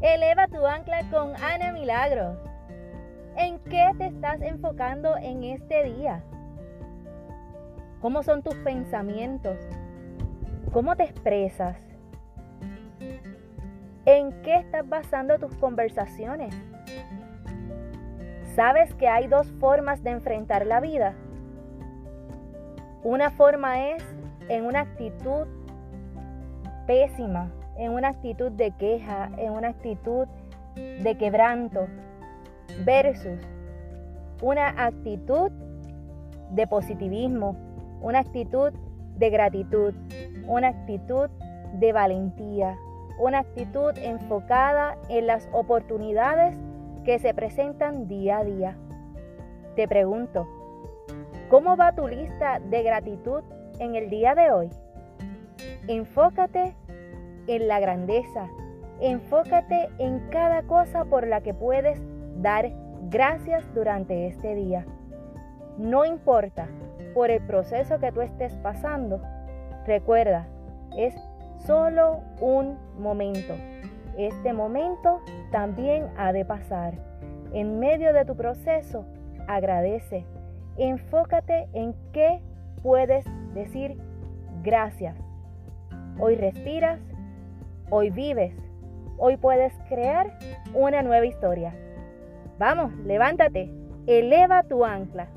Eleva tu ancla con Ana Milagros. ¿En qué te estás enfocando en este día? ¿Cómo son tus pensamientos? ¿Cómo te expresas? ¿En qué estás basando tus conversaciones? ¿Sabes que hay dos formas de enfrentar la vida? Una forma es en una actitud pésima, en una actitud de queja, en una actitud de quebranto, versus una actitud de positivismo, una actitud de gratitud, una actitud de valentía, una actitud enfocada en las oportunidades que se presentan día a día. Te pregunto, ¿cómo va tu lista de gratitud en el día de hoy? Enfócate en la grandeza. Enfócate en cada cosa por la que puedes dar gracias durante este día. No importa por el proceso que tú estés pasando, recuerda, es solo un momento. Este momento también ha de pasar. En medio de tu proceso, agradece. Enfócate en qué puedes decir gracias. Hoy respiras, Hoy vives. Hoy puedes crear una nueva historia. Vamos, levántate. Eleva tu ancla.